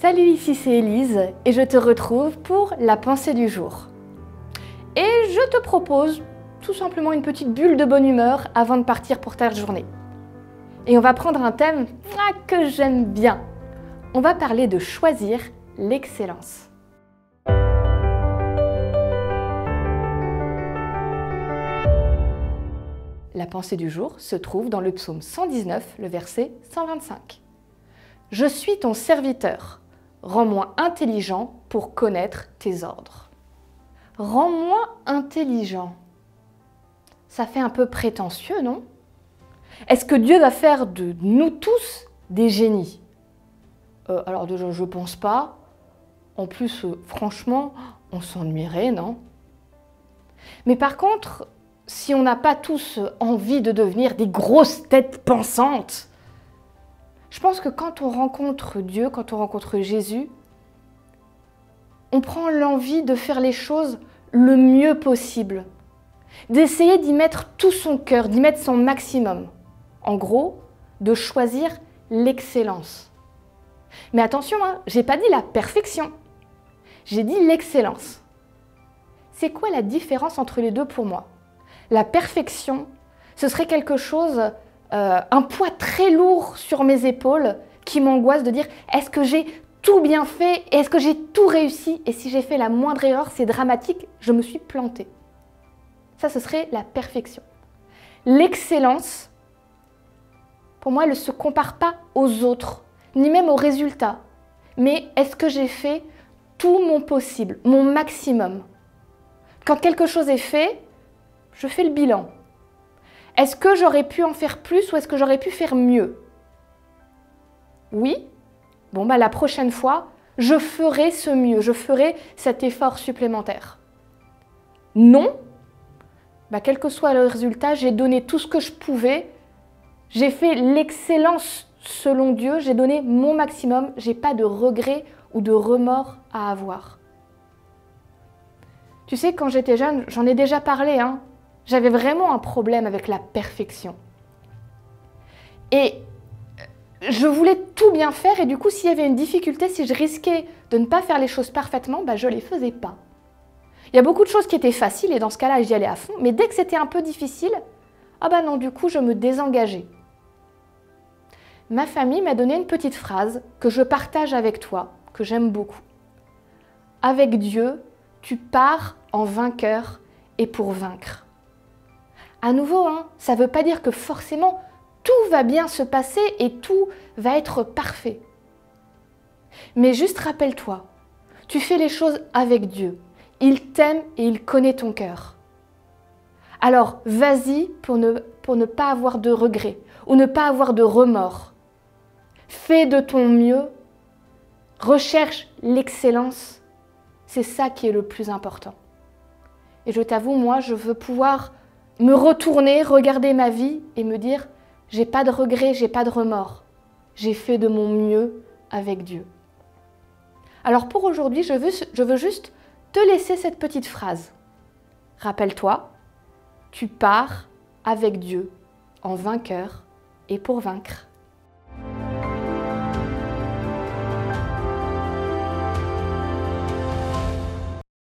Salut, ici c'est Elise et je te retrouve pour la pensée du jour. Et je te propose tout simplement une petite bulle de bonne humeur avant de partir pour ta journée. Et on va prendre un thème ah, que j'aime bien. On va parler de choisir l'excellence. La pensée du jour se trouve dans le psaume 119, le verset 125. Je suis ton serviteur Rends-moi intelligent pour connaître tes ordres. Rends-moi intelligent. Ça fait un peu prétentieux, non? Est-ce que Dieu va faire de nous tous des génies? Euh, Alors déjà, je pense pas. En plus, euh, franchement, on s'ennuierait, non? Mais par contre, si on n'a pas tous envie de devenir des grosses têtes pensantes, je pense que quand on rencontre Dieu, quand on rencontre Jésus, on prend l'envie de faire les choses le mieux possible, d'essayer d'y mettre tout son cœur, d'y mettre son maximum. En gros, de choisir l'excellence. Mais attention, hein, j'ai pas dit la perfection, j'ai dit l'excellence. C'est quoi la différence entre les deux pour moi? La perfection, ce serait quelque chose euh, un poids très lourd sur mes épaules qui m'angoisse de dire est-ce que j'ai tout bien fait Est-ce que j'ai tout réussi Et si j'ai fait la moindre erreur, c'est dramatique, je me suis plantée. Ça, ce serait la perfection. L'excellence, pour moi, elle ne se compare pas aux autres, ni même aux résultats. Mais est-ce que j'ai fait tout mon possible, mon maximum? Quand quelque chose est fait, je fais le bilan. Est-ce que j'aurais pu en faire plus ou est-ce que j'aurais pu faire mieux? Oui. Bon, bah la prochaine fois, je ferai ce mieux, je ferai cet effort supplémentaire. Non. Bah, Quel que soit le résultat, j'ai donné tout ce que je pouvais, j'ai fait l'excellence selon Dieu, j'ai donné mon maximum, j'ai pas de regrets ou de remords à avoir. Tu sais, quand j'étais jeune, j'en ai déjà parlé, hein, j'avais vraiment un problème avec la perfection. Et je voulais tout bien faire et du coup, s'il y avait une difficulté, si je risquais de ne pas faire les choses parfaitement, bah, je ne les faisais pas. Il y a beaucoup de choses qui étaient faciles et dans ce cas-là, j'y allais à fond. Mais dès que c'était un peu difficile, ah bah non, du coup, je me désengageais. Ma famille m'a donné une petite phrase que je partage avec toi, que j'aime beaucoup. Avec Dieu, tu pars en vainqueur et pour vaincre. À nouveau, hein, ça ne veut pas dire que forcément tout va bien se passer et tout va être parfait. Mais juste rappelle-toi, tu fais les choses avec Dieu. Il t'aime et il connaît ton cœur. Alors vas-y pour ne, pour ne pas avoir de regrets ou ne pas avoir de remords. Fais de ton mieux, recherche l'excellence. C'est ça qui est le plus important. Et je t'avoue, moi, je veux pouvoir me retourner, regarder ma vie et me dire j'ai pas de regrets, j'ai pas de remords. J'ai fait de mon mieux avec Dieu. Alors pour aujourd'hui, je veux, je veux juste te laisser cette petite phrase. Rappelle-toi, tu pars avec Dieu en vainqueur et pour vaincre.